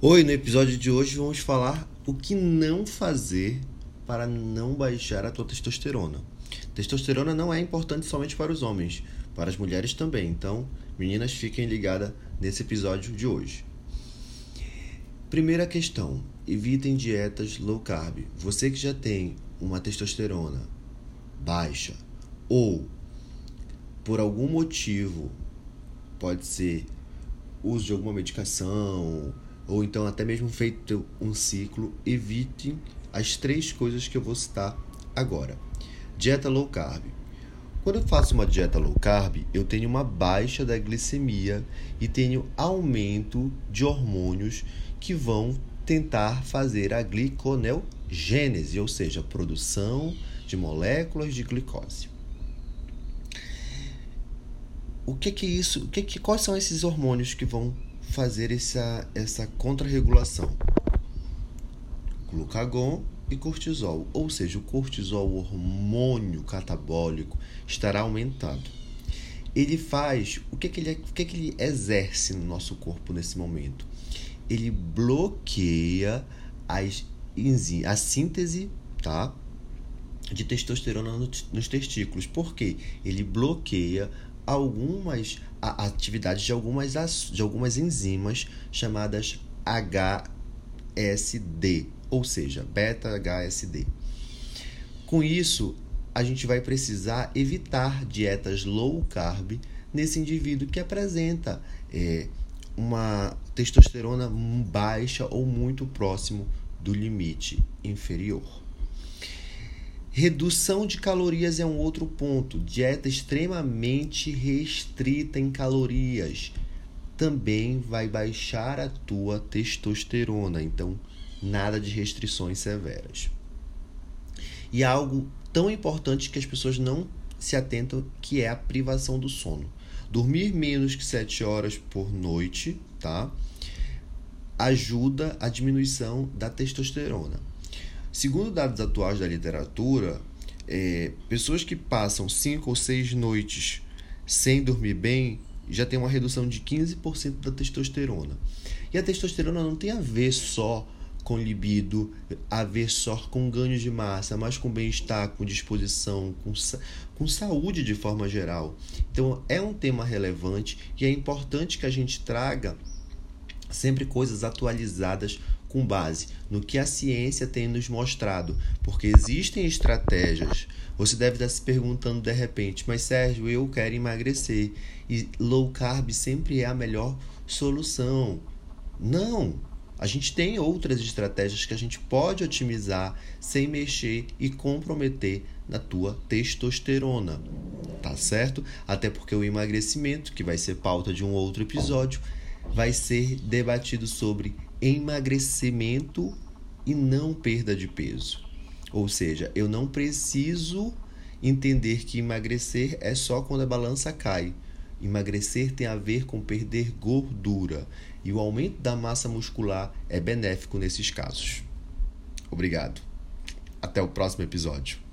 Oi, no episódio de hoje vamos falar o que não fazer para não baixar a tua testosterona. Testosterona não é importante somente para os homens, para as mulheres também. Então, meninas, fiquem ligadas nesse episódio de hoje. Primeira questão: evitem dietas low carb. Você que já tem uma testosterona baixa ou por algum motivo pode ser uso de alguma medicação ou então até mesmo feito um ciclo, evite as três coisas que eu vou citar agora. Dieta low carb. Quando eu faço uma dieta low carb, eu tenho uma baixa da glicemia e tenho aumento de hormônios que vão tentar fazer a gliconeogênese, ou seja, produção de moléculas de glicose. O que, que é isso? O que, que quais são esses hormônios que vão fazer essa essa contrarregulação? Glucagon e cortisol, ou seja, o cortisol, o hormônio catabólico, estará aumentado. Ele faz o que, que ele o que, que ele exerce no nosso corpo nesse momento? Ele bloqueia as a síntese, tá? de testosterona nos testículos. Por quê? Ele bloqueia algumas atividades de algumas, de algumas enzimas chamadas HSD, ou seja, beta-HSD. Com isso, a gente vai precisar evitar dietas low carb nesse indivíduo que apresenta é, uma testosterona baixa ou muito próximo do limite inferior. Redução de calorias é um outro ponto. Dieta extremamente restrita em calorias também vai baixar a tua testosterona. Então, nada de restrições severas. E algo tão importante que as pessoas não se atentam, que é a privação do sono. Dormir menos que 7 horas por noite, tá? Ajuda a diminuição da testosterona. Segundo dados atuais da literatura, é, pessoas que passam 5 ou 6 noites sem dormir bem já tem uma redução de 15% da testosterona. E a testosterona não tem a ver só com libido, a ver só com ganho de massa, mas com bem-estar, com disposição, com, com saúde de forma geral. Então é um tema relevante e é importante que a gente traga sempre coisas atualizadas com base no que a ciência tem nos mostrado, porque existem estratégias. Você deve estar se perguntando de repente, mas Sérgio, eu quero emagrecer e low carb sempre é a melhor solução. Não, a gente tem outras estratégias que a gente pode otimizar sem mexer e comprometer na tua testosterona. Tá certo? Até porque o emagrecimento, que vai ser pauta de um outro episódio, vai ser debatido sobre emagrecimento e não perda de peso. Ou seja, eu não preciso entender que emagrecer é só quando a balança cai. Emagrecer tem a ver com perder gordura e o aumento da massa muscular é benéfico nesses casos. Obrigado. Até o próximo episódio.